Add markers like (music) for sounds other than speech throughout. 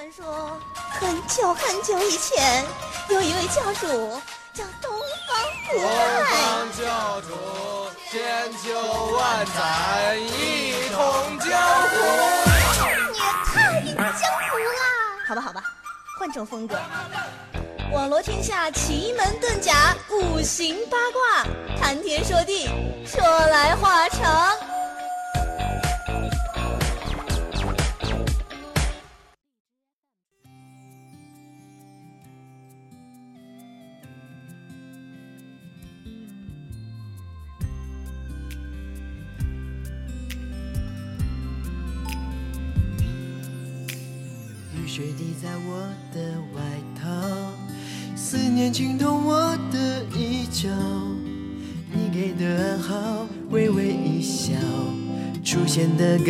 传说很久很久以前，有一位教主叫东方不败东。方教主千秋万载一统江湖。你也太江湖啦！好吧，好吧，换种风格。网罗天下奇门遁甲、五行八卦，谈天说地，说来话长。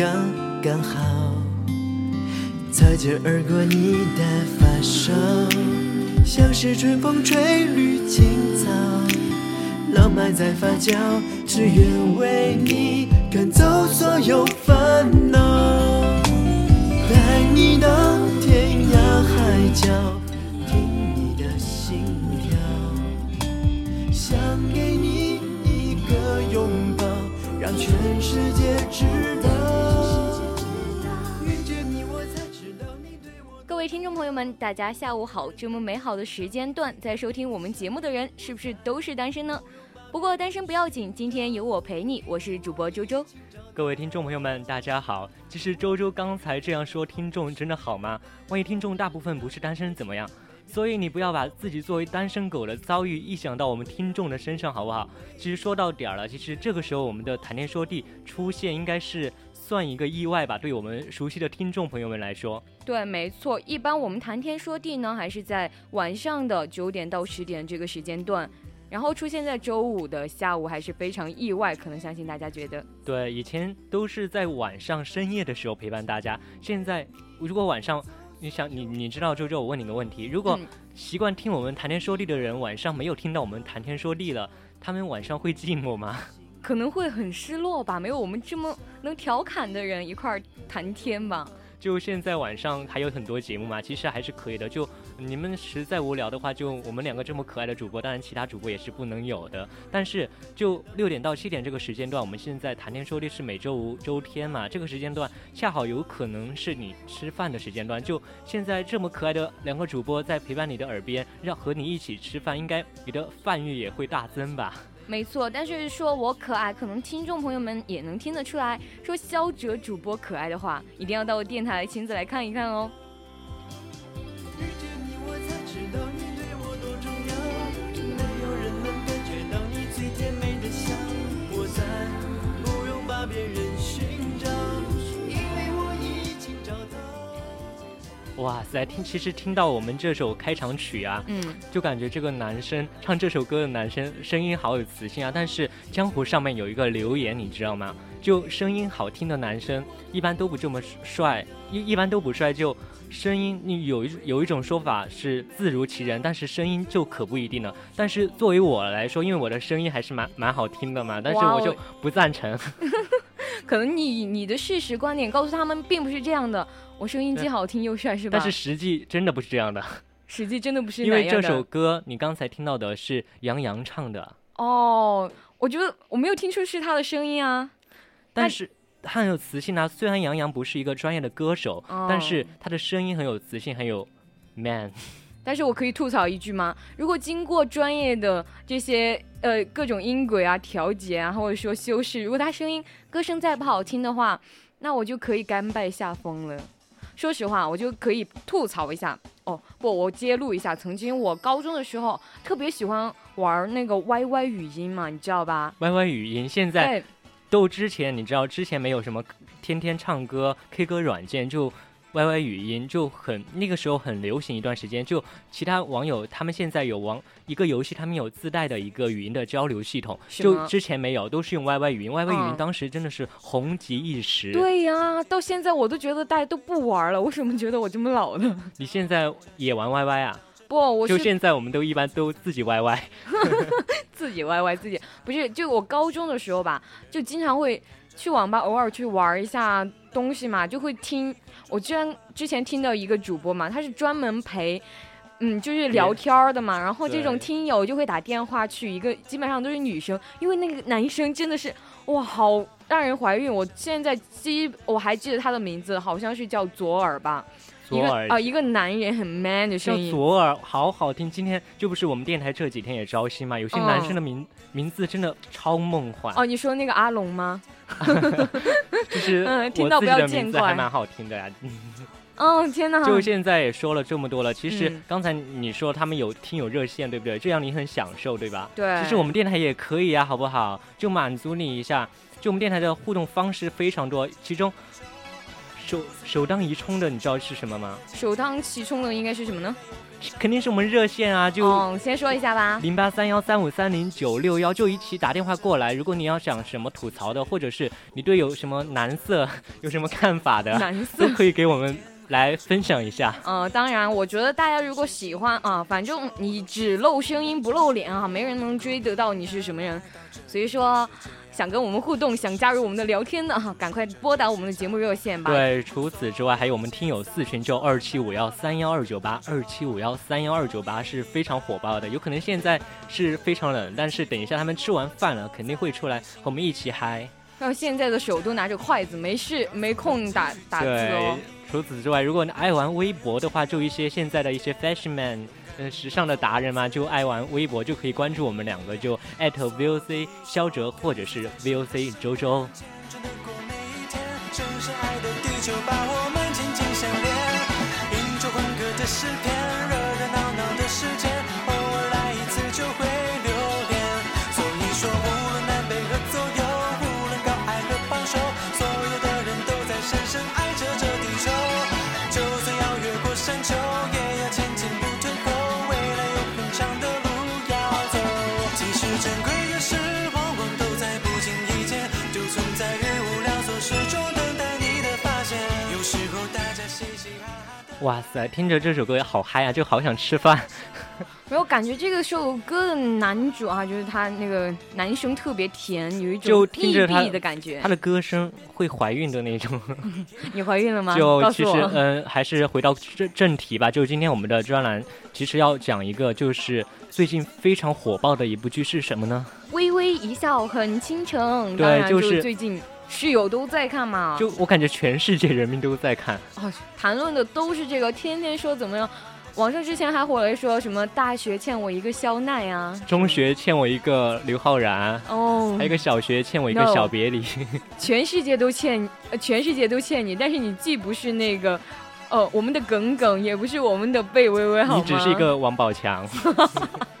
刚刚好。擦肩而过你的发梢，像是春风吹绿青草，浪漫在发酵，只愿为你赶走所有烦恼。带你到天涯海角，听你的心跳，想给你一个拥抱，让全世界知道。各位听众朋友们，大家下午好！这么美好的时间段，在收听我们节目的人，是不是都是单身呢？不过单身不要紧，今天有我陪你，我是主播周周。各位听众朋友们，大家好。其实周周刚才这样说，听众真的好吗？万一听众大部分不是单身怎么样？所以你不要把自己作为单身狗的遭遇臆想到我们听众的身上，好不好？其实说到点儿了，其实这个时候我们的谈天说地出现，应该是算一个意外吧？对我们熟悉的听众朋友们来说，对，没错，一般我们谈天说地呢，还是在晚上的九点到十点这个时间段，然后出现在周五的下午，还是非常意外。可能相信大家觉得，对，以前都是在晚上深夜的时候陪伴大家，现在如果晚上。你想你你知道周周，我问你个问题：如果嗯习惯听我们谈天说地的人，晚上没有听到我们谈天说地了，他们晚上会寂寞吗？可能会很失落吧，没有我们这么能调侃的人一块儿谈天吧。就现在晚上还有很多节目嘛，其实还是可以的。就你们实在无聊的话，就我们两个这么可爱的主播，当然其他主播也是不能有的。但是就六点到七点这个时间段，我们现在谈天说地是每周五、周天嘛，这个时间段恰好有可能是你吃饭的时间段。就现在这么可爱的两个主播在陪伴你的耳边，让和你一起吃饭，应该你的饭欲也会大增吧？没错，但是说我可爱，可能听众朋友们也能听得出来。说肖哲主播可爱的话，一定要到我电台亲自来看一看哦。哇塞，听其实听到我们这首开场曲啊，嗯，就感觉这个男生唱这首歌的男生声音好有磁性啊。但是江湖上面有一个留言，你知道吗？就声音好听的男生一般都不这么帅，一一般都不帅。就声音，你有一有一种说法是字如其人，但是声音就可不一定了。但是作为我来说，因为我的声音还是蛮蛮好听的嘛，但是我就不赞成。(laughs) 可能你你的事实观点告诉他们并不是这样的。我声音既好听又帅是吧？但是实际真的不是这样的，实际真的不是因为这首歌你刚才听到的是杨洋唱的。哦，我觉得我没有听出是他的声音啊。但是他很有磁性啊。虽然杨洋不是一个专业的歌手，哦但是他的声音很有磁性，很有 man。但是我可以吐槽一句吗？如果经过专业的这些呃各种音轨啊调节啊，或者说修饰，如果他声音歌声再不好听的话，那我就可以甘拜下风了。说实话，我就可以吐槽一下哦，不，我揭露一下，曾经我高中的时候特别喜欢玩那个 YY 语音嘛，你知道吧？Y Y 语音现在对，都之前你知道之前没有什么天天唱歌 K 歌软件，就 Y Y 语音就很那个时候很流行一段时间。就其他网友他们现在有网一个游戏，他们有自带的一个语音的交流系统，就之前没有，都是用 Y Y 语音。Y Y 语音嗯当时真的是红极一时。对呀，到现在我都觉得大家都不玩了，为什么觉得我这么老呢？你现在也玩 Y Y 啊？不，我就现在我们都一般都自己 Y Y。(laughs) 自己 YY 自己不是，就我高中的时候吧，就经常会去网吧偶尔去玩一下东西嘛，就会听我居然之前听到一个主播嘛，他是专门陪。嗯，就是聊天儿的嘛，然后这种听友就会打电话去一个，基本上都是女生，因为那个男生真的是哇，好让人怀孕。我现在记，我还记得他的名字，好像是叫左耳吧，一个左耳啊、一个男人很 man 的声音。左耳，好好听。今天就不是我们电台这几天也招新嘛，有些男生的名、名字真的超梦幻，哦，你说那个阿龙吗？(laughs) 就是嗯听到不要见怪还蛮好听的呀。(laughs) 哦，天哪！就现在也说了这么多了，其实嗯刚才你说他们有听友热线，对不对？这样你很享受，对吧？对，其实我们电台也可以啊，好不好？就满足你一下。就我们电台的互动方式非常多，其中首首当一冲的，你知道是什么吗？首当其冲的应该是什么呢？肯定是我们热线啊，就哦，先说一下吧。零八三幺三五三零九六幺，就一起打电话过来。如果你要想什么吐槽的，或者是你对有什么男色有什么看法的，男色都可以给我们来分享一下。呃，当然，我觉得大家如果喜欢啊，反正你只露声音不露脸啊，没人能追得到你是什么人。所以说，想跟我们互动，想加入我们的聊天的哈，赶快拨打我们的节目热线吧。，对，除此之外，还有我们听友四群，就二七五幺三幺二九八，二七五幺三幺二九八是非常火爆的。有可能现在是非常冷，但是等一下他们吃完饭了，肯定会出来和我们一起嗨。那现在的手都拿着筷子，没事没空打打字哦。，除此之外，如果你爱玩微博的话，就一些现在的一些 fashion man，呃、时尚的达人嘛，就爱玩微博，就可以关注我们两个，就 at VOC 肖哲或者是 VOC 周周。度过每一天，深深爱的地球把我们紧紧相连。迎着欢歌的诗篇，哇塞，听着这首歌也好嗨啊，就好想吃饭。(laughs) 没有感觉这个首歌的男主啊，就是他那个男生特别甜，有一就种听着他的感觉他。的歌声会怀孕的那种。(laughs) 你怀孕了吗？就其实。嗯、还是回到正正题吧。就今天我们的专栏，其实要讲一个，就是最近非常火爆的一部剧是什么呢？微微一笑很倾城，对就是最近室友都在看嘛，就我感觉全世界人民都在看。啊谈论的都是这个，天天说怎么样。网上之前还火了说什么大学欠我一个肖奈啊，中学欠我一个刘昊然，哦还有一，个小学欠我一个小别离。全世界都欠，呃全世界都欠你，但是你既不是那个，呃，我们的耿耿，也不是我们的贝微微，好吗？你只是一个王宝强。(laughs)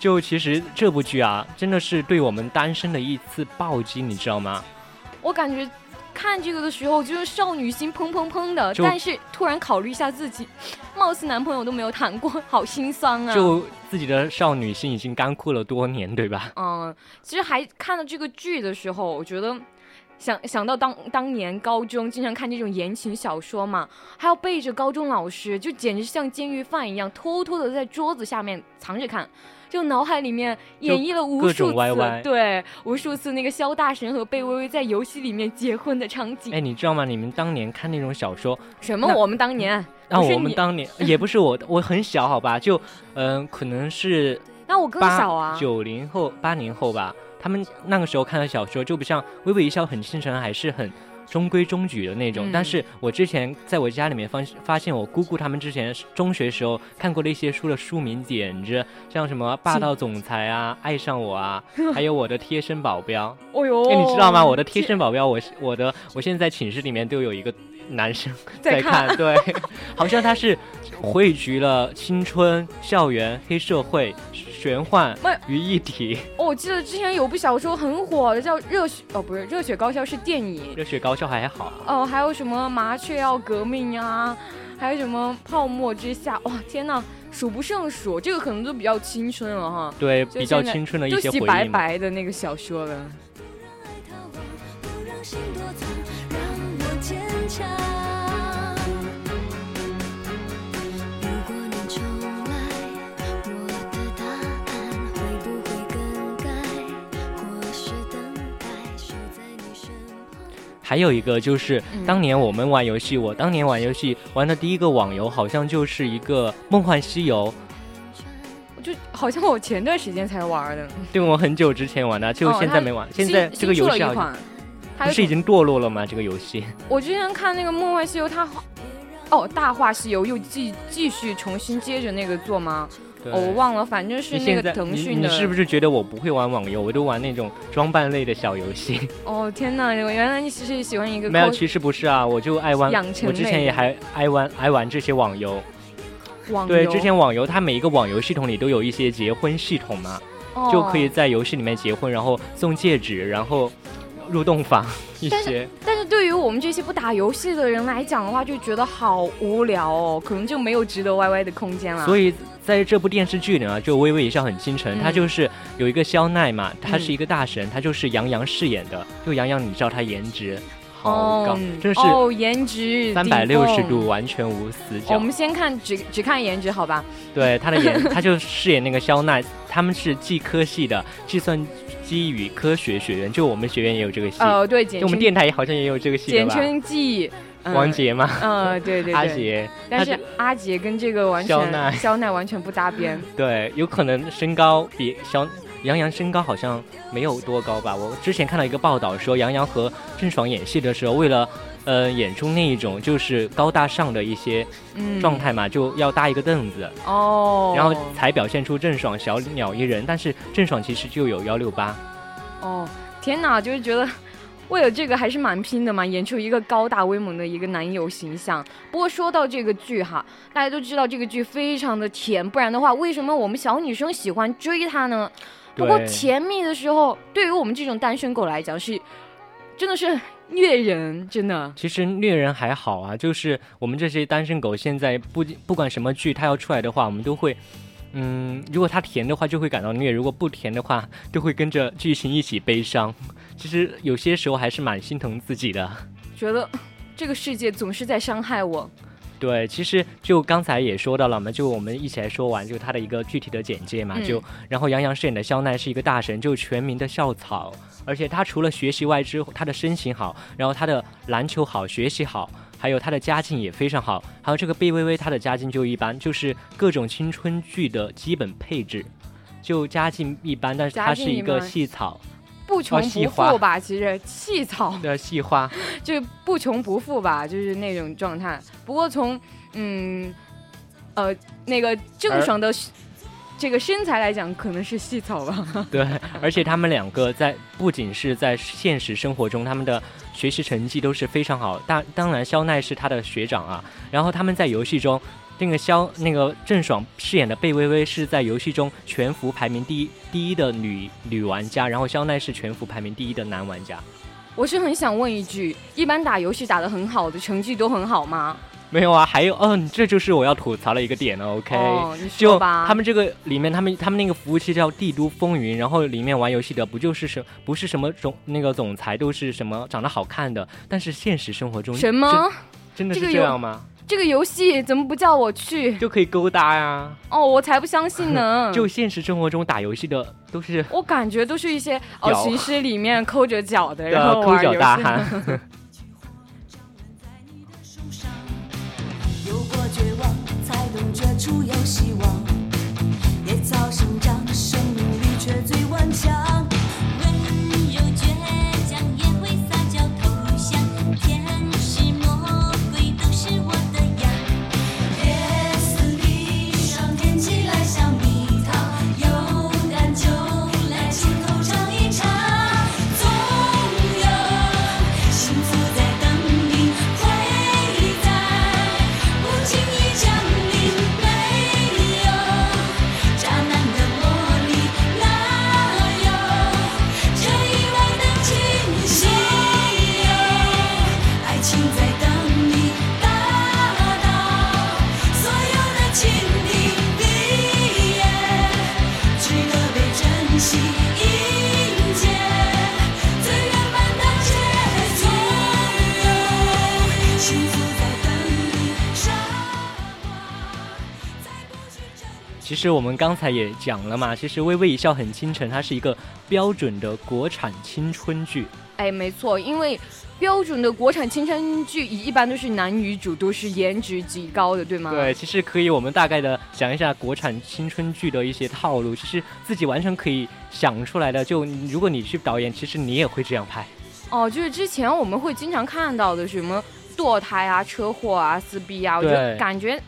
就其实这部剧啊，真的是对我们单身的一次暴击，你知道吗？我感觉看这个的时候，就是少女心砰砰砰的，但是突然考虑一下自己，貌似男朋友都没有谈过，好心酸啊。就自己的少女心已经干枯了多年，对吧？嗯，其实还看到这个剧的时候，我觉得想想到当当年高中经常看这种言情小说嘛，还要背着高中老师，就简直像监狱犯一样，偷偷的在桌子下面藏着看。就脑海里面演绎了无数次，歪歪对，无数次那个萧大神和贝微微在游戏里面结婚的场景。哎，你知道吗？你们当年看那种小说，什么？我们当年？那我们当年也不是我，我很小，好吧？就嗯、可能是 (laughs) 那我更小啊。九零后、八零后吧。他们那个时候看的小说，就不像《微微一笑很倾城》，还是很中规中矩的那种。嗯但是我之前在我家里面发发现，我姑姑他们之前中学时候看过的一些书的书名点着，像什么《霸道总裁》啊、《爱上我》啊，(laughs) 还有我的贴身保镖。哦哟，哎，你知道吗？我的贴身保镖，我是我的，我现在在寝室里面都有一个男生 (laughs) 在看看，对，(laughs) 好像他是汇聚了青春、校园、黑社会、玄幻于一体。哦，我记得之前有部小说很火的，叫《热血》哦，不是《热血高校》，是电影。热血高校还好，哦，还有什么麻雀要革命呀，还有什么泡沫之夏，哇，天呐，数不胜数，这个可能都比较青春了哈，对，比较青春的一些回忆白。白的那个小说了。心躲藏，让我还有一个就是嗯。当年我们玩游戏，我当年玩游戏玩的第一个网游好像就是一个《梦幻西游》，我就好像我前段时间才玩的，对我很久之前玩的，就现在没玩。现在这个游戏不是已经堕落了吗？这个游戏，我之前看那个《梦幻西游》，它哦，《大话西游》又继继续重新接着那个做吗？哦，我忘了，反正是那个腾讯的。是不是觉得我不会玩网游，我都玩那种装扮类的小游戏？(laughs) 哦天哪，原来你是喜欢一个没有，其实不是啊，我就爱玩养，成我之前也还爱玩爱玩这些网游。网对，之前网游它每一个网游系统里都有一些结婚系统嘛，就可以哦在游戏里面结婚，然后送戒指，然后入洞房一但些。但是对于我们这些不打游戏的人来讲的话，就觉得好无聊哦，可能就没有值得 YY 的空间了。所以在这部电视剧里呢，就《微微一笑很倾城》，嗯它就是有一个肖奈嘛，他嗯是一个大神，他就是杨洋饰演的。就杨洋，你知道他颜值好高，真的是哦，颜值三百六十度完全无死哦角。我们先看只只看颜值好吧？对他的颜，他就饰演那个肖奈，他们是计科系的计算机与科学学院，就我们学院也有这个系，呃，对，简就我们电台也好像也有这个系？简称记。嗯王杰嘛，嗯，对对对，阿杰，但是阿杰跟这个完肖奈全肖奈完全不搭边。对，有可能身高比肖杨洋身高好像没有多高吧？我之前看到一个报道说，杨洋和郑爽演戏的时候，为了呃演出那一种就是高大上的一些嗯，状态嘛，就要搭一个凳子，哦，然后才表现出郑爽小鸟依人。但是郑爽其实就有幺六八，哦，天哪，就是觉得为了这个还是蛮拼的嘛，演出一个高大威猛的一个男友形象。不过说到这个剧哈，大家都知道这个剧非常的甜，不然的话，为什么我们小女生喜欢追它呢？不过甜蜜的时候，对于我们这种单身狗来讲是真的是虐人，真的。其实虐人还好啊，就是我们这些单身狗现在不不管什么剧，它要出来的话，我们都会。嗯，如果它甜的话，就会感到虐；如果不甜的话，就会跟着剧情一起悲伤。其实有些时候还是蛮心疼自己的。觉得这个世界总是在伤害我。对，其实就刚才也说到了嘛，就我们一起来说完，就他的一个具体的简介嘛，嗯就然后杨洋饰演的肖奈是一个大神，就全民的校草，而且他除了学习外之后，他的身形好，然后他的篮球好，学习好，还有他的家境也非常好，还有这个贝微微，他的家境就一般，就是各种青春剧的基本配置，就家境一般，但是家她是一个境一般细草不穷不富吧，其实细草的细花，(laughs) 就是不穷不富吧，就是那种状态。不过从嗯呃那个郑爽的这个身材来讲，可能是细草吧。(laughs) 对，而且他们两个在不仅是在现实生活中，他们的学习成绩都是非常好。当当然，肖奈是他的学长啊。然后他们在游戏中，那个肖那个郑爽饰演的贝微微是在游戏中全服排名第一第一的女女玩家，然后肖奈是全服排名第一的男玩家。我是很想问一句，一般打游戏打得很好的成绩都很好吗？没有啊，还有，嗯、这就是我要吐槽的一个点了。OK，、哦，就。他们这个里面，他们他们那个服务器叫《帝都风云》，然后里面玩游戏的不就是什不是什么总那个总裁都是什么长得好看的，但是现实生活中什么？真真的是这样吗？这个游戏怎么不叫我去？就可以勾搭呀、哦，我才不相信呢。(laughs) 就现实生活中打游戏的都是 (laughs) 我感觉都是一些哦，屌行尸里面抠着脚的，(laughs) 然后抠脚后玩游戏大汉。有过绝望，才懂这处有希望。野草生长，实我们刚才也讲了嘛，其实《微微一笑很倾城》它是一个标准的国产青春剧。哎，没错，因为标准的国产青春剧一般都是男女主都是颜值极高的，对吗？对，其实可以我们大概的讲一下国产青春剧的一些套路，其实自己完全可以想出来的。就如果你去导演，其实你也会这样拍。哦，就是之前我们会经常看到的什么堕胎啊、车祸啊、撕逼啊，我觉得感觉。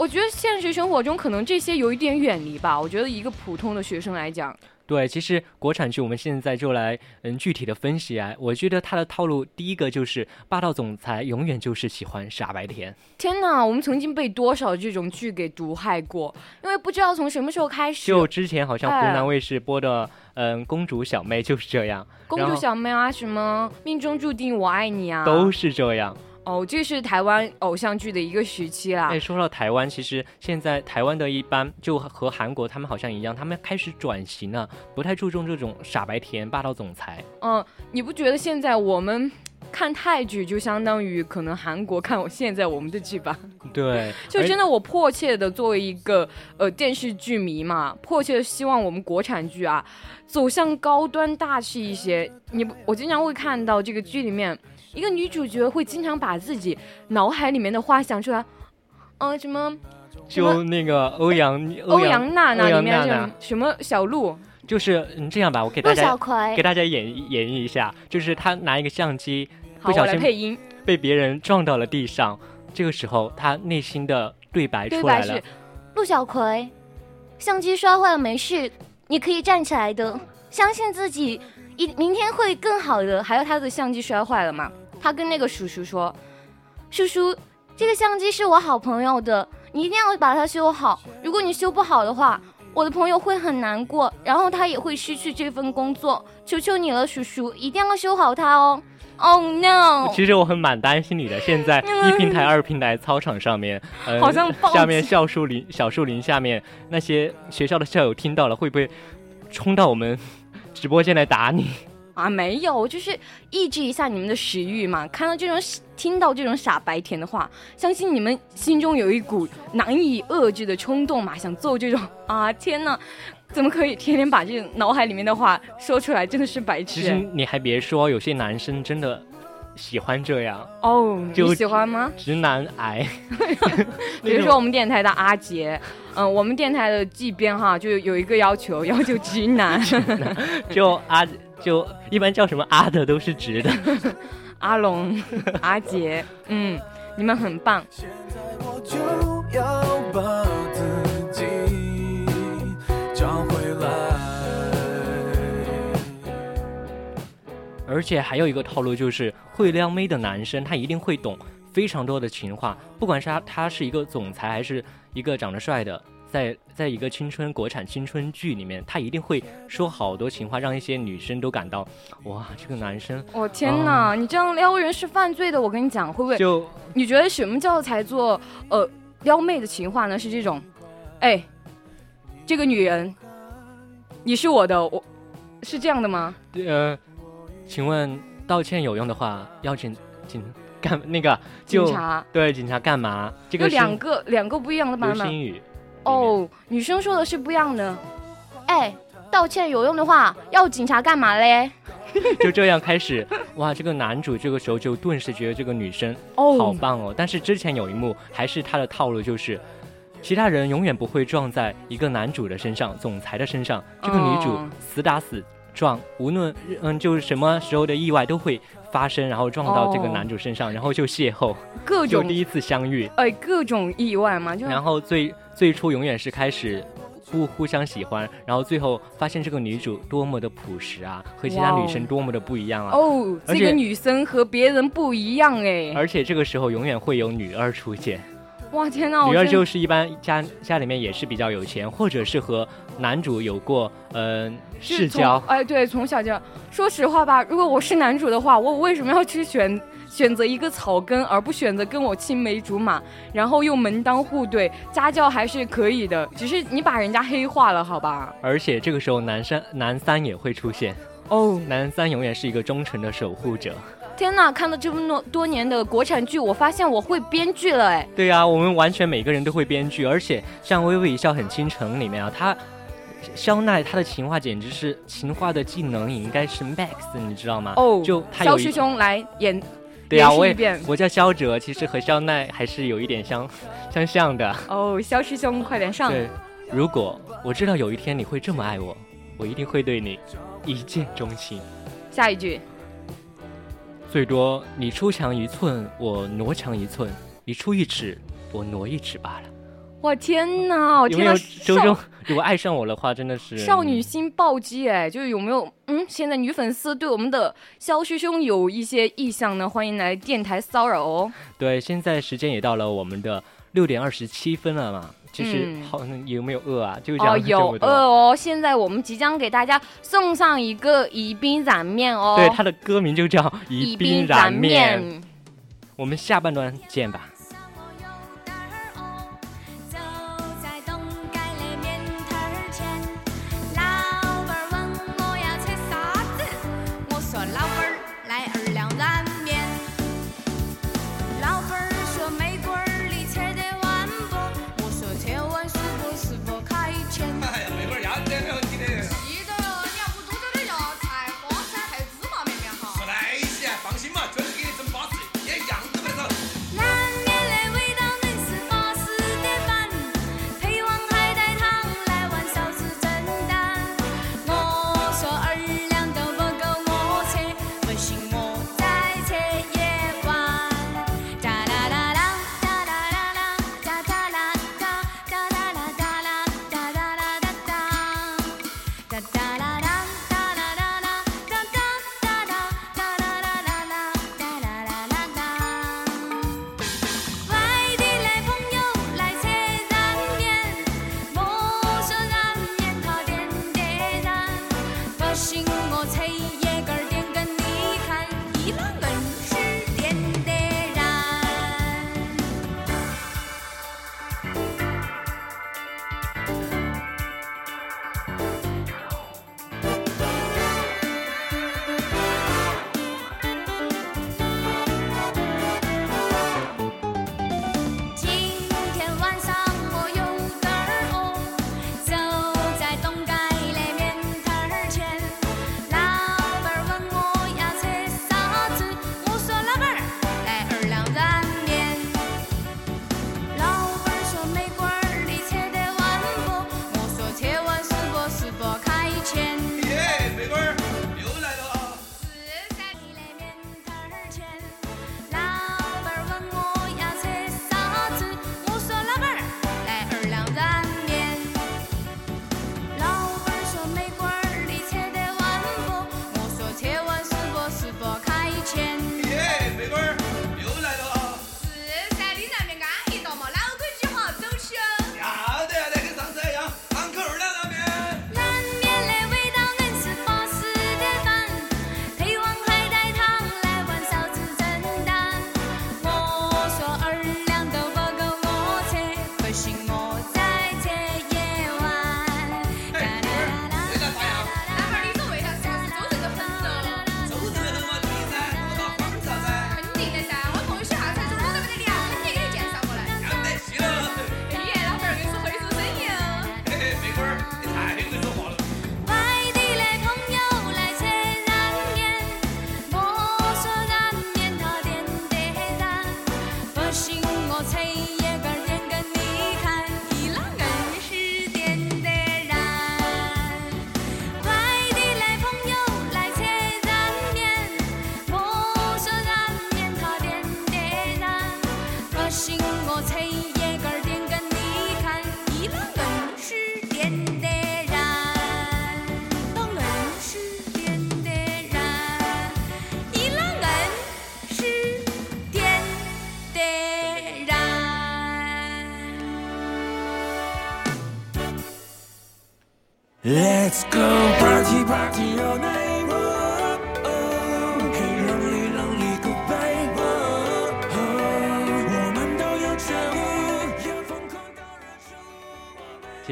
我觉得现实生活中可能这些有一点远离吧。我觉得一个普通的学生来讲，对，其实国产剧我们现在就来嗯具体的分析啊。我觉得它的套路，第一个就是霸道总裁永远就是喜欢傻白甜。天哪，我们曾经被多少这种剧给毒害过？因为不知道从什么时候开始，就之前好像湖哎南卫视播的嗯公主小妹就是这样，公主小妹啊，什么命中注定我爱你啊，都是这样。哦，这是台湾偶像剧的一个时期啦。哎，说到台湾，其实现在台湾的一般就和韩国他们好像一样，他们开始转型了，不太注重这种傻白甜、霸道总裁。嗯，你不觉得现在我们看泰剧就相当于可能韩国看我现在我们的剧吧？(laughs) 对，(laughs) 就真的我迫切的作为一个呃电视剧迷嘛，迫切的希望我们国产剧啊走向高端大气一些。你我经常会看到这个剧里面，一个女主角会经常把自己脑海里面的话想出来，嗯、什么什么就那个欧阳欧阳娜娜里面什阳娜。娜么什么小鹿，就是嗯这样吧，我给大陆小家葵。给大家演绎演绎一下，就是他拿一个相机不小心配音，被别人撞到了地上，这个时候他内心的对白对白是出来了。陆小葵，相机摔坏了没事，你可以站起来的，相信自己，一明天会更好的。还有他的相机摔坏了嘛，他跟那个叔叔说，叔叔，这个相机是我好朋友的，你一定要把它修好。如果你修不好的话，我的朋友会很难过，然后他也会失去这份工作。求求你了，叔叔，一定要修好它哦。Oh no！其实我很蛮担心你的，现在一平台、二平台操场上面，(laughs) 呃，好像下面警校树林、小树林下面那些学校的校友听到了，会不会冲到我们直播间来打你？啊，没有，就是抑制一下你们的食欲嘛。看到这种、听到这种傻白甜的话，相信你们心中有一股难以遏制的冲动嘛，想揍这种 (laughs) 啊！天呐，怎么可以天天把这种脑海里面的话说出来？真的是白痴其实痴你还别说，有些男生真的喜欢这样，哦！就你喜欢吗？直男癌。(laughs) 比如说我们电台的阿杰，嗯、我们电台的季编哈，就有一个要求，要求直男就阿就一般叫什么阿的都是直的。(laughs) 阿龙、阿杰，嗯，你们很棒。现在我就要而且还有一个套路就是，会撩妹的男生他一定会懂非常多的情话，不管是他他是一个总裁还是一个长得帅的，在在一个青春国产青春剧里面，他一定会说好多情话，让一些女生都感到哇，这个男生我、天哪，你这样撩人是犯罪的，我跟你讲，会不会？就你觉得什么叫才做呃撩妹的情话呢？是这种，哎，这个女人，你是我的，我是这样的吗？呃，请问道歉有用的话，要警警干那个就警察对警察干嘛？这有个是两个两个不一样的版本流星雨哦，女生说的是不一样的。哎，道歉有用的话，要警察干嘛嘞？(laughs) 就这样开始，哇，这个男主这个时候就顿时觉得这个女生哦好棒哦。但是之前有一幕还是他的套路，就是其他人永远不会撞在一个男主的身上，总裁的身上，这个女主哦死打死撞，无论嗯就是什么时候的意外都会发生，然后撞到这个哦男主身上，然后就邂逅，各种就第一次相遇，哎各种意外嘛，就然后最最初永远是开始。不互相喜欢，然后最后发现这个女主多么的朴实啊，和其他女生多么的不一样啊！哦，这个女生和别人不一样哎。而且这个时候永远会有女二出现，哇天哪，女二就是一般家家里面也是比较有钱，或者是和男主有过嗯、世交，哎，对，从小就说实话吧，如果我是男主的话，我为什么要去选 (laughs) 选择一个草根，而不选择跟我青梅竹马，然后又门当户对，家教还是可以的，只是你把人家黑化了，好吧？而且这个时候男三男三也会出现，哦，男三永远是一个忠诚的守护者。天呐！看了这么多多年的国产剧，我发现我会编剧了，哎，对呀、我们完全每个人都会编剧，而且像《微微一笑很倾城》里面啊，他肖奈他的情话简直是情话的技能，应该是 Max，你知道吗？哦，就他肖师兄来演，对啊，我也我叫肖哲，其实和肖奈还是有一点相 (laughs) 相像的。哦，肖师兄快点上。对，如果我知道有一天你会这么爱我，我一定会对你一见钟情。下一句，最多你出墙一寸，我挪墙一寸；你出一尺，我挪一尺罢了。哇天呐天呐周周如果爱上我的话真的是少女心暴击哎就是有没有嗯现在女粉丝对我们的肖师兄有一些意向呢？欢迎来电台骚扰哦。对现在时间也到了我们的六点二十七分了嘛就是好像有没有饿啊？就叫有饿哦现在我们即将给大家送上一个宜宾燃面哦对它的歌名就叫宜宾燃面。我们下半段见吧。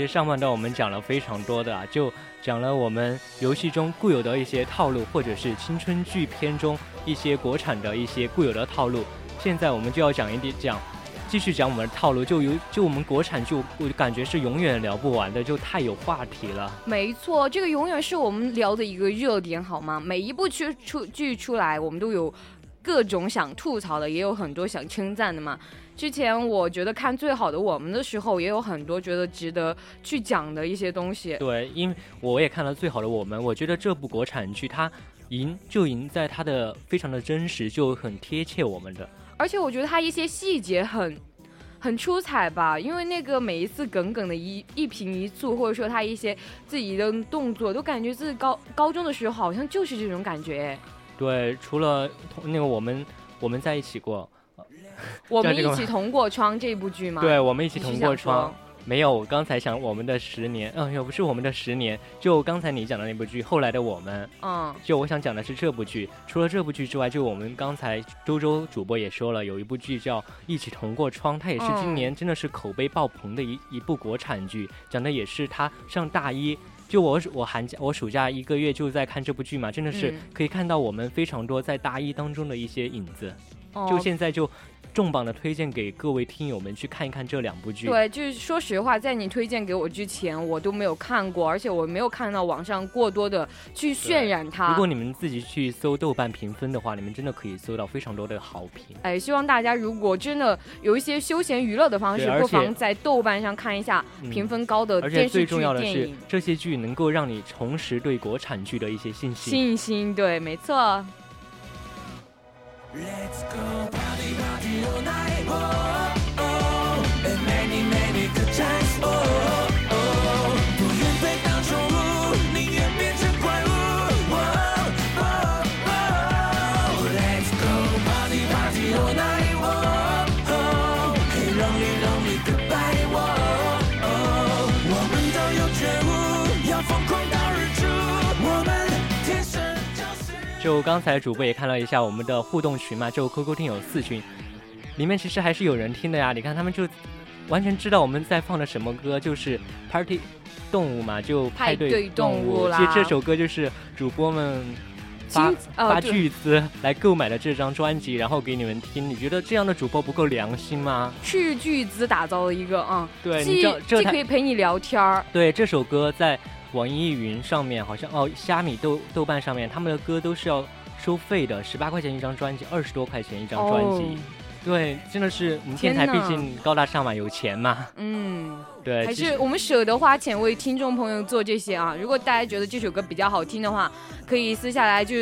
上半段我们讲了非常多的啊，就讲了我们游戏中固有的一些套路，或者是青春剧片中一些国产的一些固有的套路。现在我们就要讲一点，讲继续讲我们的套路，就有就我们国产剧，我感觉是永远聊不完的，就太有话题了。没错，这个永远是我们聊的一个热点，好吗？每一部剧出剧出来，我们都有各种想吐槽的，也有很多想称赞的嘛。之前我觉得看最好的我们的时候，也有很多觉得值得去讲的一些东西。对，因为我也看了最好的我们，我觉得这部国产剧它赢就赢在它的非常的真实，就很贴切我们的。而且我觉得它一些细节很很出彩吧，因为那个每一次耿耿的一一颦一蹙，或者说他一些自己的动作，都感觉自己高高中的时候好像就是这种感觉。哎对，除了同那个我们我们在一起过，(laughs) 我们一起同过窗这部剧吗？对，我们一起同过窗。没有，我刚才想我们的十年，嗯，也不是我们的十年，就刚才你讲的那部剧，后来的我们，嗯，就我想讲的是这部剧。除了这部剧之外，就我们刚才周周主播也说了，有一部剧叫《一起同过窗》，它也是今嗯年真的是口碑爆棚的一一部国产剧，讲的也是他上大一。就我我寒假我暑假一个月就在看这部剧嘛，真的是嗯可以看到我们非常多在大一当中的一些影子。哦就现在就重磅的推荐给各位听友们去看一看这两部剧。对，就是说实话，在你推荐给我之前，我都没有看过，而且我没有看到网上过多的去渲染它。如果你们自己去搜豆瓣评分的话，你们真的可以搜到非常多的好评。哎，希望大家如果真的有一些休闲娱乐的方式不妨在豆瓣上看一下嗯评分高的而且电视剧、最重要的是电影。，这些剧能够让你重拾对国产剧的一些信心。信心，对，没错。Let's go 味のない方就刚才主播也看了一下我们的互动群嘛，就 QQ 听友四群，里面其实还是有人听的呀。你看他们就完全知道我们在放的什么歌，就是 Party 动物嘛，就派对对动物啦其实这首歌就是主播们发哦发巨资来购买的这张专辑，然后给你们听。你觉得这样的主播不够良心吗？斥巨资打造了一个啊，对，你既既可以陪你聊天儿，对这首歌在网易云上面，好像哦虾米豆豆瓣上面，他们的歌都是要收费的，十八块钱一张专辑，二十多块钱一张专辑。哦对，真的是我们电台毕竟高大上嘛，有钱嘛。嗯，(laughs) 对，还是我们舍得花钱为听众朋友做这些啊。如果大家觉得这首歌比较好听的话，可以私下来就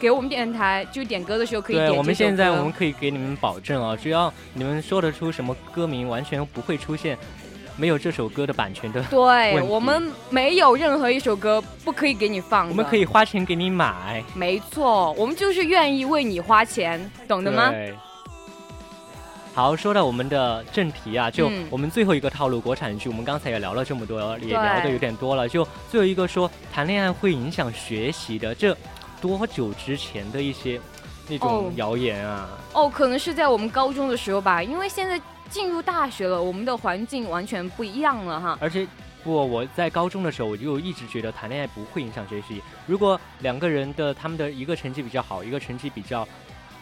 给我们电台就点歌的时候可以点对，我们现在我们可以给你们保证啊，只要你们说得出什么歌名，完全不会出现没有这首歌的版权的。对我们没有任何一首歌不可以给你放，我们可以花钱给你买，没错，我们就是愿意为你花钱，懂的吗？对。好，说到我们的正题啊，就嗯我们最后一个套路国产剧，我们刚才也聊了这么多，也聊的有点多了。就最后一个说谈恋爱会影响学习的，这多久之前的一些那哦种谣言啊？哦，可能是在我们高中的时候吧，因为现在进入大学了，我们的环境完全不一样了哈。而且不，我在高中的时候我就一直觉得谈恋爱不会影响学习。如果两个人的他们的一个成绩比较好，一个成绩比较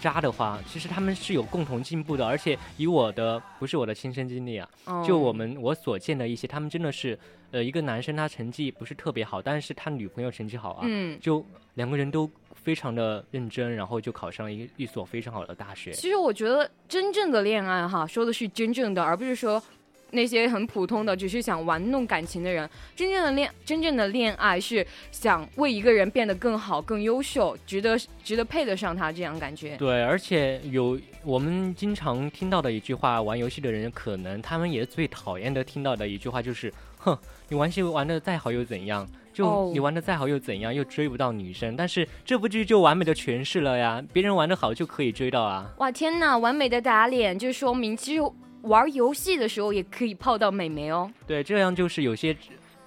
渣的话，其实他们是有共同进步的。而且以我的不是我的亲身经历啊，哦就我们我所见的一些，他们真的是，呃，一个男生他成绩不是特别好，但是他女朋友成绩好啊，嗯，就两个人都非常的认真，然后就考上了一一所非常好的大学。其实我觉得真正的恋爱哈，说的是真正的，而不是说那些很普通的，只是想玩弄感情的人。真正的恋，真正的恋爱是想为一个人变得更好、更优秀，值得值得配得上他这样感觉。对，而且有我们经常听到的一句话，玩游戏的人可能他们也最讨厌的听到的一句话就是：哼，你玩游戏玩的再好又怎样？就哦你玩的再好又怎样？又追不到女生。但是这部剧就完美的诠释了呀，别人玩的好就可以追到啊。哇天哪，完美的打脸，就说明其实玩游戏的时候也可以泡到美眉哦。对，这样就是有些，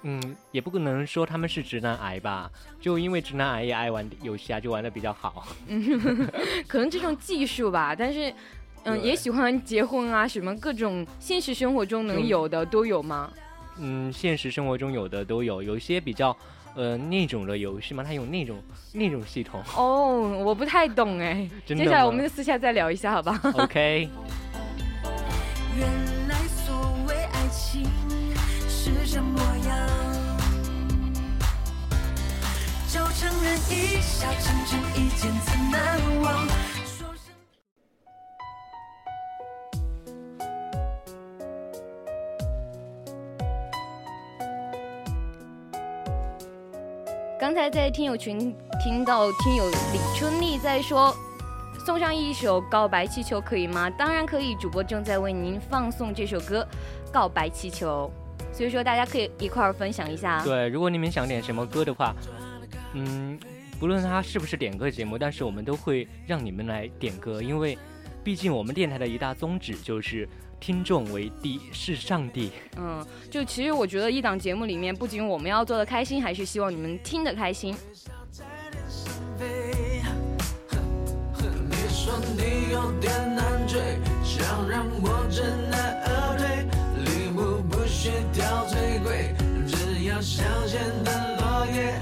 嗯，也不可能说他们是直男癌吧，就因为直男癌也爱玩游戏啊，就玩的比较好。(laughs) 可能这种技术吧，但是。嗯，也喜欢结婚啊，什么各种现实生活中能有的都有吗？嗯，现实生活中有的都有，有一些比较，呃，那种的游戏嘛，它有那种那种系统。哦，我不太懂哎。(laughs) 接下来我们就私下再聊一下，好吧？OK，一笑倾城一见怎难忘。说声刚才在听友群听到听友李春丽在说，送上一首《告白气球》可以吗？当然可以，主播正在为您放送这首歌《告白气球》，所以说大家可以一块儿分享一下。对，如果你们想点什么歌的话，嗯，不论它是不是点歌节目，但是我们都会让你们来点歌，因为毕竟我们电台的一大宗旨就是听众为帝，是上帝。嗯，就其实我觉得一档节目里面，不仅我们要做的开心，还是希望你们听得开心。你说你有点难追，想让我知难而退，礼物不需挑最贵，只要香榭的落叶，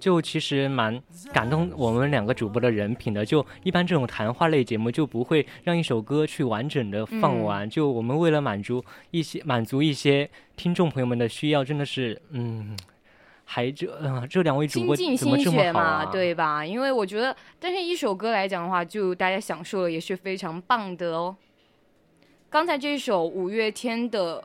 就其实蛮感动我们两个主播的人品的。就一般这种谈话类节目就不会让一首歌去完整的放完。就我们为了满足一些满足一些听众朋友们的需要，真的是嗯，还这呃这两位主播怎么这么好啊？对吧？因为我觉得，但是一首歌来讲的话，就大家享受了也是非常棒的哦。刚才这首五月天的，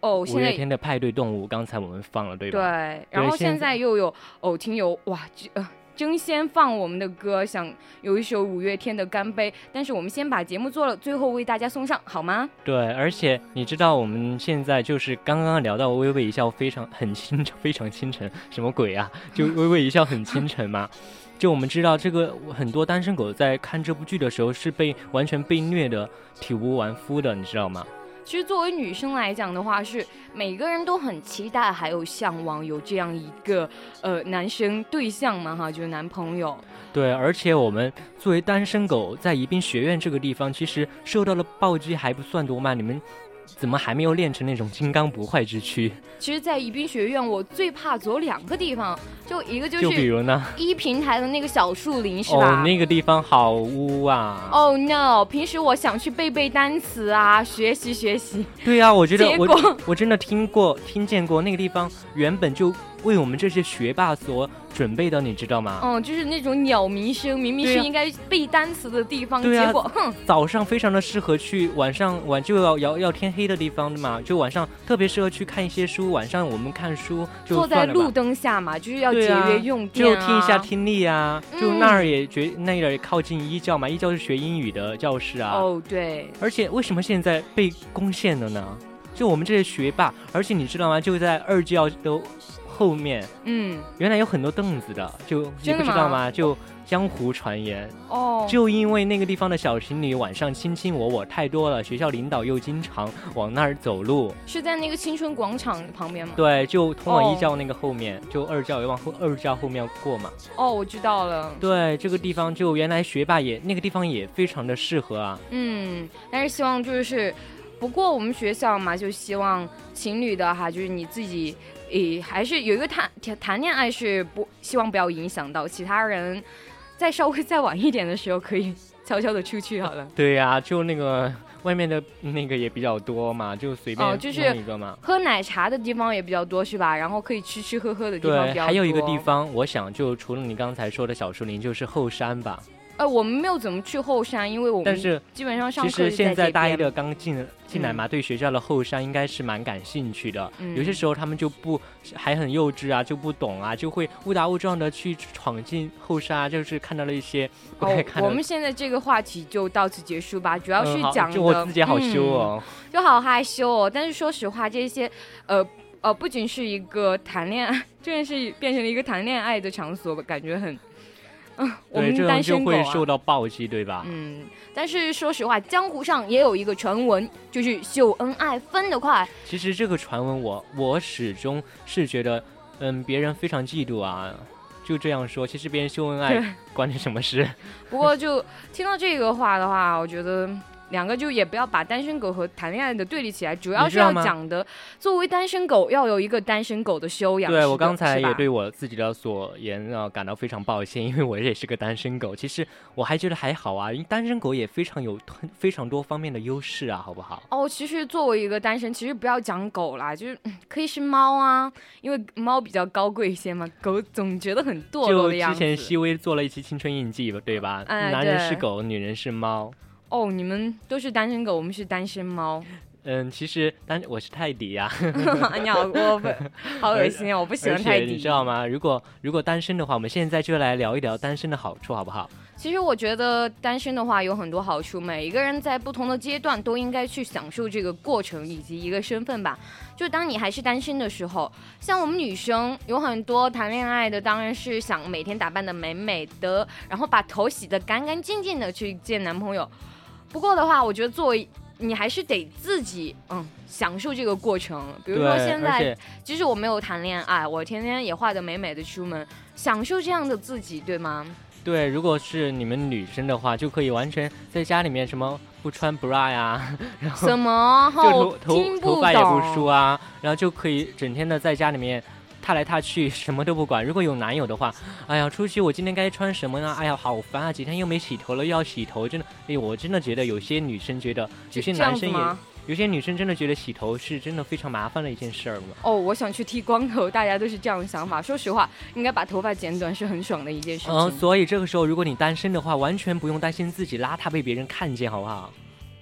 哦，五月天的派对动物，刚才我们放了对吧？对，然后现现在又有哦，听友哇，这呃争先放我们的歌，想有一首五月天的《干杯》，但是我们先把节目做了，最后为大家送上，好吗？对，而且你知道我们现在就是刚刚聊到微微一笑非常很清 (laughs) 非常清晨，什么鬼啊？就微微一笑很清晨吗。就我们知道这个很多单身狗在看这部剧的时候是被完全被虐的体无完肤的，你知道吗？其实作为女生来讲的话，是每个人都很期待，还有向往有这样一个呃男生对象嘛，哈，就是男朋友。对，而且我们作为单身狗，在宜宾学院这个地方，其实受到的暴击还不算多嘛。你们怎么还没有练成那种金刚不坏之躯？其实，在宜宾学院，我最怕走两个地方，就一个就就比是如呢？一平台的那个小树林，是哦吧？，那个地方好污啊！Oh no！平时我想去背背单词啊，学习学习，对啊、我觉得我我真的听过、听见过那个地方原本就为我们这些学霸所准备的，你知道吗？嗯，就是那种鸟鸣声，明明是应该背单词的地方，对啊结果哼，早上非常的适合去，晚上晚就要要要天黑的地方的嘛，就晚上特别适合去看一些书。晚上我们看书就坐在路灯下嘛，就是要节约用电就啊。听一下听力啊，就嗯那儿也觉那儿也靠近一教嘛，一教是学英语的教室啊。哦，对，而且为什么现在被攻陷了呢？就我们这些学霸，而且你知道吗？就在二教的后面，嗯，原来有很多凳子的，就你不知道吗？就江湖传言，哦，就因为那个地方的小情侣晚上卿卿我我太多了，学校领导又经常往那儿走路，是在那个青春广场旁边吗？对，就通往哦一教那个后面，就二教也往后二教后面过嘛。哦，我知道了。对，这个地方就原来学霸也那个地方也非常的适合啊。嗯，但是希望就是，不过我们学校嘛，就希望情侣的哈，就是你自己，诶，还是有一个谈谈谈恋爱是不希望不要影响到其他人，再稍微再晚一点的时候可以悄悄的出去好了。对呀、就那个外面的那个也比较多嘛，就随便哦就是一个嘛。喝奶茶的地方也比较多是吧？然后可以吃吃喝喝的地方比，较多。还有一个地，方，我想就除了你刚才说的小树林，就是后山吧。呃，我们没有怎么去后山，因为我们但是基本上上其实现在大一的刚进进来嘛，对学校的后山应该是蛮感兴趣的。嗯有些时候他们就不还很幼稚啊，就不懂啊，就会误打误撞的去闯进后山啊，就是看到了一些不该哦。我们现在这个话题就到此结束吧，主要是讲的、就我自己好羞嗯哦。就好害羞哦。但是说实话，这些呃呃，不仅是一个谈恋爱，(laughs) 真的是变成了一个谈恋爱的场所吧，感觉很，(laughs) 嗯、我对，们这样就单身狗啊。会受到暴击，对吧？嗯，但是说实话，江湖上也有一个传闻，就是秀恩爱分得快。其实这个传闻我，我始终是觉得，嗯，别人非常嫉妒啊。就这样说，其实别人秀恩爱 (laughs) 关你什么事？不过就听到这个话的话，我觉得。两个就也不要把单身狗和谈恋爱的对立起来，主要是要讲的，作为单身狗要有一个单身狗的修养。对我刚才也对我自己的所言啊感到非常抱歉，因为我也是个单身狗。其实我还觉得还好啊，因为单身狗也非常有非常多方面的优势啊，好不好？哦，其实作为一个单身，其实不要讲狗啦，就是嗯可以是猫啊，因为猫比较高贵一些嘛，狗总觉得很堕落就的样子。之前熹微做了一期青春印记吧，对吧？哎男人是狗，女人是猫。哦，你们都是单身狗，我们是单身猫。(laughs) 嗯，其实单我是泰迪呀、你好过分，好恶心啊！我不喜欢泰迪。你知道吗？如果如果单身的话，我们现在就来聊一聊单身的好处，好不好？其实我觉得单身的话有很多好处，每一个人在不同的阶段都应该去享受这个过程以及一个身份吧。就当你还是单身的时候，像我们女生有很多谈恋爱的，当然是想每天打扮的美美的，然后把头洗得干干净净的去见男朋友。不过的话，我觉得作为你还是得自己嗯享受这个过程。比如说现在即使我没有谈恋爱，我天天也化的美美的出门，享受这样的自己，对吗？对，如果是你们女生的话，就可以完全在家里面什么不穿 bra 呀，(laughs) 然后什么？头头头发也不梳啊，然后就可以整天的在家里面踏来踏去，什么都不管。(laughs) 如果有男友的话，哎呀，出去我今天该穿什么呢？哎呀，好烦啊！几天又没洗头了，又要洗头，真的，哎，我真的觉得有些女生觉得，有些男生也？有些女生真的觉得洗头是真的非常麻烦的一件事儿嘛。哦，我想去剃光头，大家都是这样的想法。说实话，应该把头发剪短是很爽的一件事情。嗯，所以这个时候如果你单身的话，完全不用担心自己邋遢被别人看见，好不好？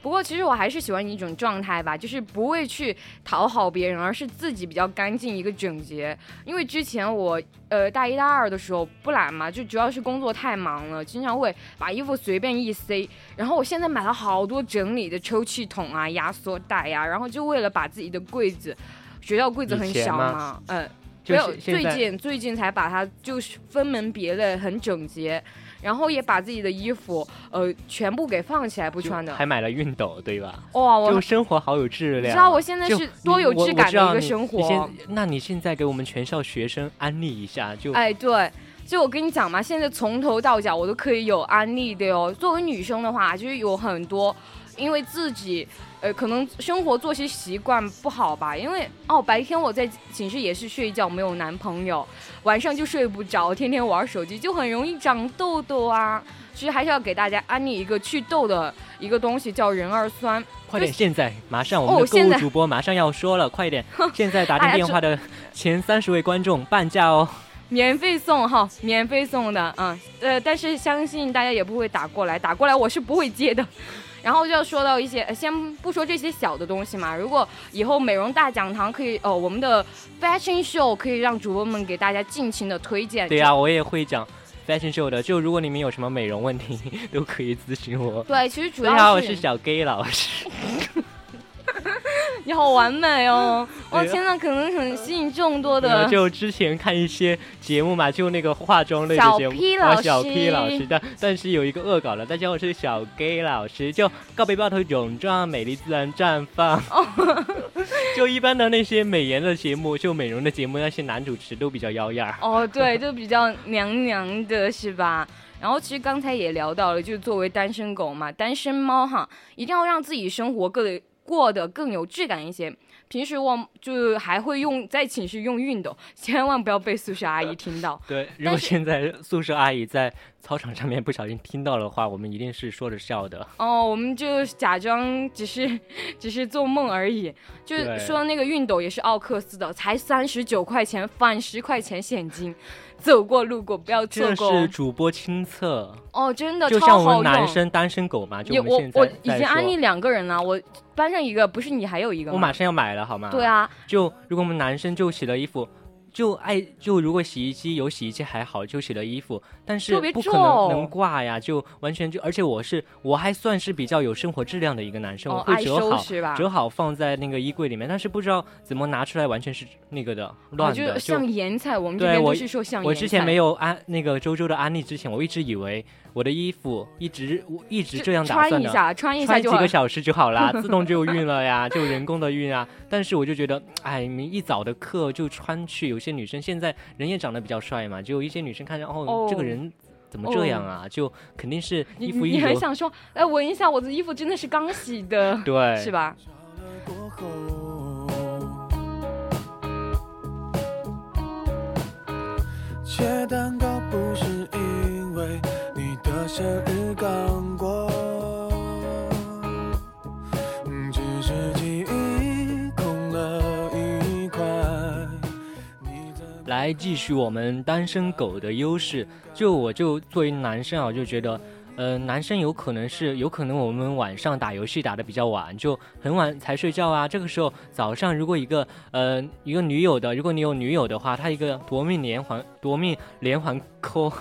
不过其实我还是喜欢一种状态吧，就是不会去讨好别人，而是自己比较干净一个整洁。因为之前我呃大一大二的时候不懒嘛，就主要是工作太忙了，经常会把衣服随便一塞。然后我现在买了好多整理的抽气筒啊、压缩袋呀、然后就为了把自己的柜子，学校柜子很小嘛，嗯。没有，最近最近才把它就是分门别类，很整洁，然后也把自己的衣服呃全部给放起来不穿的。还买了熨斗，对吧？哇，我就生活好有质量。你知道我现在是多有质感的一个生活你那你现在给我们全校学生安利一下，就哎，对，就我跟你讲嘛，现在从头到脚我都可以有安利的哦。作为女生的话，就是有很多，因为自己呃，可能生活作息习惯不好吧，因为哦，白天我在寝室也是睡觉，没有男朋友，晚上就睡不着，天天玩手机，就很容易长痘痘啊。其实还是要给大家安利一个祛痘的一个东西，叫壬二酸。快点，现在马上我们的购物主播马上要说了，快点！现在打 (laughs) 进电话的 (laughs) 前三十位观众半价哦。免费送哈，免费送的，嗯，呃，但是相信大家也不会打过来，打过来我是不会接的。然后就要说到一些，呃先不说这些小的东西嘛，如果以后美容大讲堂可以，哦，我们的 fashion show 可以让主播们给大家尽情的推荐。对呀、我也会讲 fashion show 的，就如果你们有什么美容问题，(laughs) 都可以咨询我。对，其实主大家好，要我是小 gay 老师。(laughs) 你好完美哦！(laughs) 我天呐，可能很吸引众多的。就之前看一些节目嘛，就那个化妆类的小节目，P 哦老小 P 老师但，但是有一个恶搞了，大家好，我是小 gay 老师，就告别爆头泳装，美丽自然绽放。哦 (laughs) 就一般的那些美颜的节目，就美容的节目，那些男主持都比较妖艳儿。哦，对，就比较娘娘的是吧？然后其实刚才也聊到了，就是作为单身狗嘛，单身猫哈，一定要让自己生活过得过得更有质感一些。平时我就还会用在寝室用熨斗，千万不要被宿舍阿姨听到。(laughs) 对，如果现在宿舍阿姨在操场上面不小心听到的话，我们一定是说着笑的。哦，我们就假装只是只是做梦而已。就是说那个熨斗也是奥克斯的，才三十九块钱，返十块钱现金，走过路过不要错过这过是主播亲测，哦，真的就像我。们男生单身狗嘛，就我我们现在我在已经安利两个人了，我班上一个，不是你还有一个吗？我马上要买了，好吗？对。啊，就如果我们男生就洗了衣服，就爱就如果洗衣机有洗衣机还好，就洗了衣服，但是不可能能挂呀，就完全就而且我是我还算是比较有生活质量的一个男生，哦我会折好折好放在那个衣柜里面，但是不知道怎么拿出来，完全是那个的哦，乱的，就像盐菜，我们这对我边都是说像盐菜。我之前没有安那个周周的安利之前，我一直以为我的衣服一直我一直这样打算的。穿一下，穿一下就好几个小时就好啦，(laughs) 自动就熨了呀，就人工的熨啊。但是我就觉得，哎，你一早的课就穿去，有些女生现在人也长得比较帅嘛，就有一些女生看着，哦，哦这个人怎么这样啊？就肯定是你衣服一你很，想说，哎，闻一下我的衣服真的是刚洗的，(laughs) 对，是？吧？生日刚过，只是记忆空了一块。来继续我们单身狗的优势，就我就作为男生啊，我就觉得。呃，男生有可能是有可能我们晚上打游戏打的比较晚，就很晚才睡觉啊。这个时候早上如果一个呃一个女友的，如果你有女友的话，她一个夺命连环夺命连环扣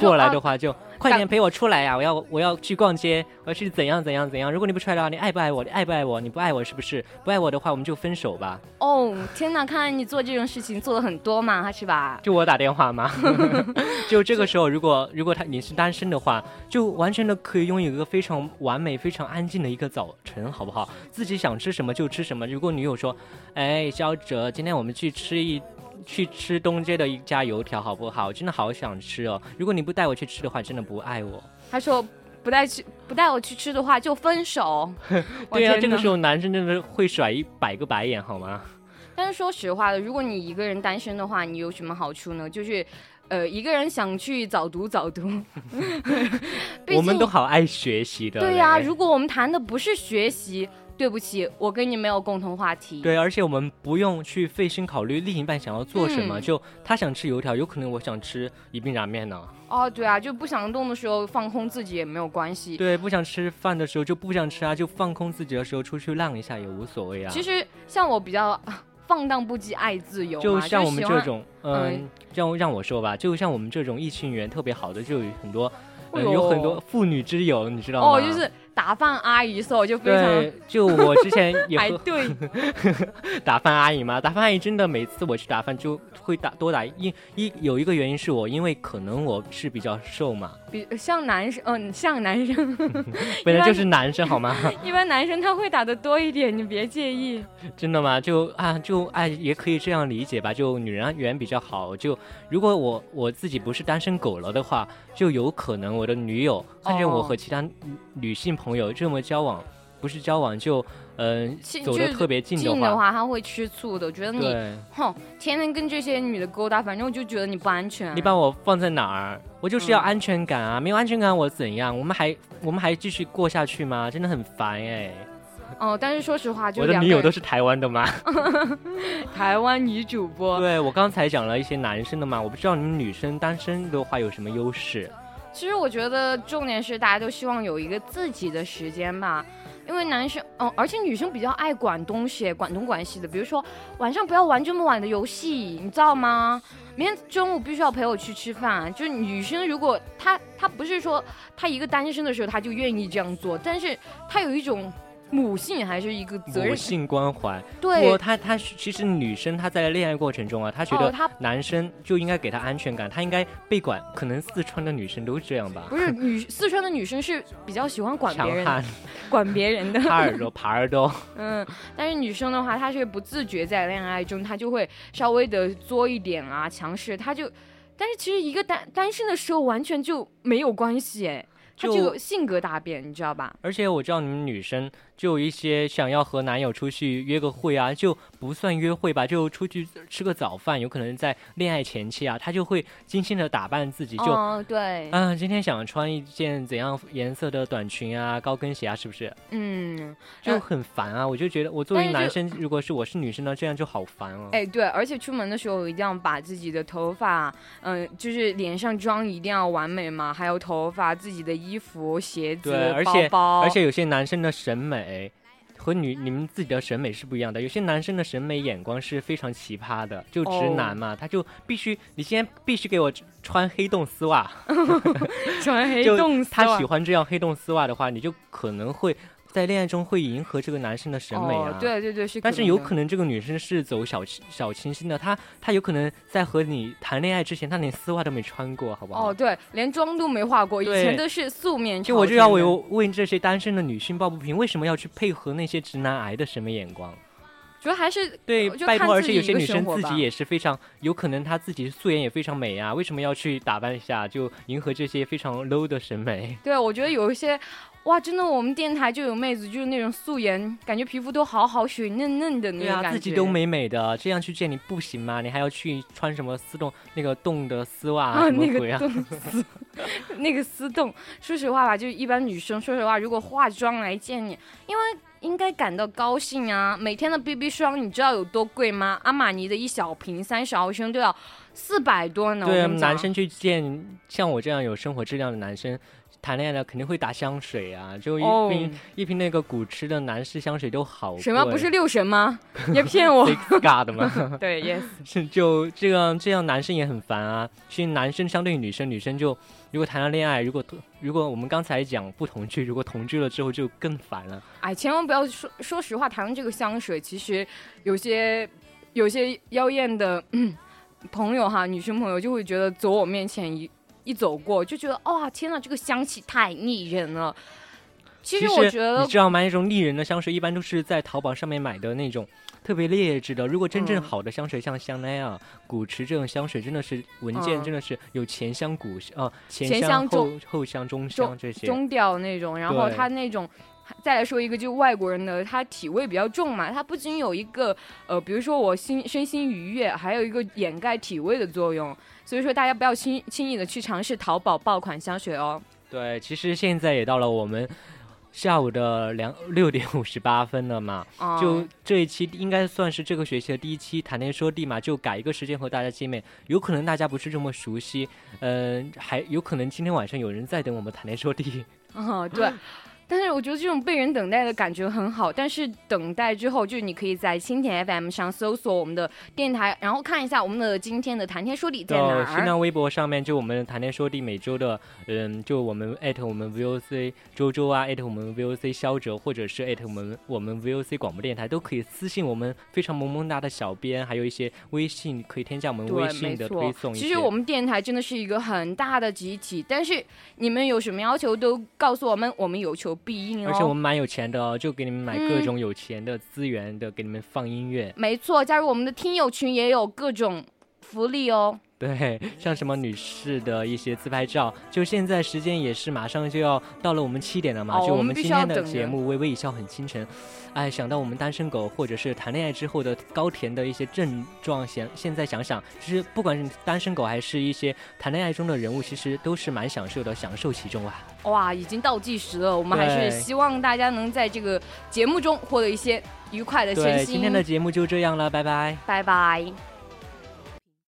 过来的话，就快点陪我出来呀、我要我要去逛街，我要去怎样怎样怎样。如果你不出来的话，你爱不爱我？你爱不爱我？你不爱我是不是？不爱我的话，我们就分手吧。哦，天哪，看来你做这种事情做的很多嘛，是吧？就我打电话吗？(laughs) 就这个时候，如果如果他你是单身的话，就完全的可以拥有一个非常完美、非常安静的一个早晨，好不好？自己想吃什么就吃什么。如果女友说，哎，肖哲，今天我们去吃一。去吃东街的一家油条好不好？真的好想吃哦！如果你不带我去吃的话，真的不爱我。他说不带去不带我去吃的话就分手。(laughs) 我对啊，这个时候男生真的会甩一百个白眼，好吗？但是说实话的，如果你一个人单身的话，你有什么好处呢？就是，呃，一个人想去早读早读。(laughs) (laughs) 我们都好爱学习的。对呀、如果我们谈的不是学习，对不起，我跟你没有共同话题。对，而且我们不用去费心考虑另一半想要做什么，嗯就他想吃油条，有可能我想吃宜宾燃面呢。哦，对啊，就不想动的时候放空自己也没有关系。对，不想吃饭的时候就不想吃啊，就放空自己的时候出去浪一下也无所谓啊。其实像我比较啊放荡不羁、爱自由，就像我们这种，嗯嗯，让让我说吧，就像我们这种异性缘特别好的，就有很多，有很多妇女之友，你知道吗？哦，就是打饭阿姨，所以我就非常，就我之前也和排队。(laughs) 打饭阿姨嘛，打饭阿姨真的每次我去打饭就会打多打一一有一个原因是我因为可能我是比较瘦嘛，比像男生，嗯、像男生，(laughs) 本来就是男生好吗？(laughs) 一般男生他会打的多一点，你别介意。(laughs) 真的吗？就啊就哎也可以这样理解吧，就女人缘比较好。就如果我我自己不是单身狗了的话，就有可能我的女友看见我哦和其他女女性朋友这么交往，不是交往就嗯、走的特别近近的话，他会吃醋的，觉得你，哼，天天跟这些女的勾搭，反正我就觉得你不安全。你把我放在哪儿？我就是要嗯安全感啊！没有安全感我怎样？我们还我们还继续过下去吗？真的很烦哎！哦，但是说实话，就我的女友都是台湾的吗？(laughs) 台湾女主播。对我刚才讲了一些男生的嘛，我不知道你们女生单身的话有什么优势？其实我觉得重点是大家都希望有一个自己的时间吧。因为男生，嗯，而且女生比较爱管东西，管东管西的。比如说晚上不要玩这么晚的游戏，你知道吗？明天中午必须要陪我去吃饭。就是女生如果她她不是说她一个单身的时候她就愿意这样做，但是她有一种母性还是一个责任母，性关怀。对我她她其实女生她在恋爱过程中啊，她觉得男生就应该给她安全感，她应该被管。可能四川的女生都这样吧？不是女四川的女生是比较喜欢管别人管别人的。耙耳朵，耙耳朵。(laughs) 嗯，但是女生的话，她是不自觉在恋爱中，她就会稍微的作一点啊，强势，她就，但是其实一个单单身的时候完全就没有关系，哎，她就性格大变，你知道吧？而且我知道你们女生就有一些想要和男友出去约个会啊，就不算约会吧，就出去吃个早饭，有可能在恋爱前期啊，她就会精心的打扮自己，就。嗯，对，啊，今天想穿一件怎样颜色的短裙啊、高跟鞋啊，是不是嗯，就呃很烦啊？我就觉得，我作为男生，如果是我是女生呢，这样就好烦哦、哎，对，而且出门的时候一定要把自己的头发，嗯、就是脸上妆一定要完美嘛，还有头发、自己的衣服、鞋子、对，而且包包，而且有些男生的审美和女你们自己的审美是不一样的。有些男生的审美眼光是非常奇葩的，就直哦男嘛，他就必须你今天必须给我穿黑洞丝袜，(laughs) 穿黑就洞丝袜他喜欢这样黑洞丝袜的话，你就可能会在恋爱中会迎合这个男生的审美啊。哦、对对对，是但是有可能这个女生是走小清小清新的，她她有可能在和你谈恋爱之前，她连丝袜都没穿过，好不好？哦，对，连妆都没化过，以前都是素面就我就要为为这些单身的女性抱不平，为什么要去配合那些直男癌的审美眼光？主要还是对，就拜托，而且有些女生自己也是非常有可能她自己素颜也非常美啊，为什么要去打扮一下就迎合这些非常 low 的审美？对，我觉得有一些，哇，真的，我们电台就有妹子，就是那种素颜，感觉皮肤都好好，水嫩嫩的那种感觉。自己都美美的，这样去见你不行吗？你还要去穿什么丝洞那个洞的丝袜啊，什么那鬼啊？个洞丝，(laughs) 那个丝洞，说实话吧，就一般女生，说实话，如果化妆来见你，因为应该感到高兴啊。每天的 BB 霜，你知道有多贵吗？阿玛尼的一小瓶三十毫升都要四百多呢。对男生去见像我这样有生活质量的男生。谈恋爱了肯定会打香水啊，就一哦瓶、一瓶那个古驰的男士香水都好贵。什么不是六神吗？(laughs) 别骗我 (laughs) God 的吗？(laughs) 对，yes。是就这样，这样男生也很烦啊。其实男生相对于女生，女生就如果谈了恋爱，如果如果我们刚才讲不同居，如果同居了之后就更烦了。哎，千万不要说，说实话，谈论这个香水，其实有些有些妖艳的、嗯、朋友哈，女生朋友就会觉得走我面前一一走过，就觉得哇、天呐，这个香气太腻人了。其实我觉得你知道吗？那种腻人的香水一般都是在淘宝上面买的那种特别劣质的。如果真正嗯好的香水，像香奈儿、古驰这种香水，真的是闻见嗯真的是有前香、古呃前前香香、后中后香、中香这些。中调那种，然后它那种。再来说一个，就外国人的，他体味比较重嘛，他不仅有一个呃，比如说我心身心愉悦，还有一个掩盖体味的作用。所以说大家不要轻轻易的去尝试淘宝爆款香水哦。对，其实现在也到了我们下午的两六点五十八分了嘛。哦就这一期应该算是这个学期的第一期谈天说地嘛，就改一个时间和大家见面。有可能大家不是这么熟悉，嗯、还有可能今天晚上有人在等我们谈天说地。哦，对。(laughs) 但是我觉得这种被人等待的感觉很好，但是等待之后，就是你可以在蜻蜓 FM 上搜索我们的电台，然后看一下我们的今天的谈天说地在哪儿。新浪微博上面，就我们谈天说地每周的，嗯，就我们艾特我们 VOC 周周啊，艾特我们 VOC 肖哲，或者是艾特我们我们 VOC 广播电台，都可以私信我们非常萌萌哒的小编，还有一些微信可以添加我们微信的推送。其实我们电台真的是一个很大的集体，但是你们有什么要求都告诉我们，我们有求必应哦。而且我们蛮有钱的哦，就给你们买各嗯种有钱的资源的，给你们放音乐。没错，加入我们的听友群也有各种福利哦。对，像什么女士的一些自拍照，就现在时间也是马上就要到了我们七点了嘛，就我们今天的节目《微微一笑很倾城》，哎，想到我们单身狗或者是谈恋爱之后的高甜的一些症状，想现在想想，其实不管是单身狗还是一些谈恋爱中的人物，其实都是蛮享受的，享受其中啊。哇，已经倒计时了，我们还是希望大家能在这个节目中获得一些愉快的身对，心。今天的节目就这样了，拜拜。拜拜。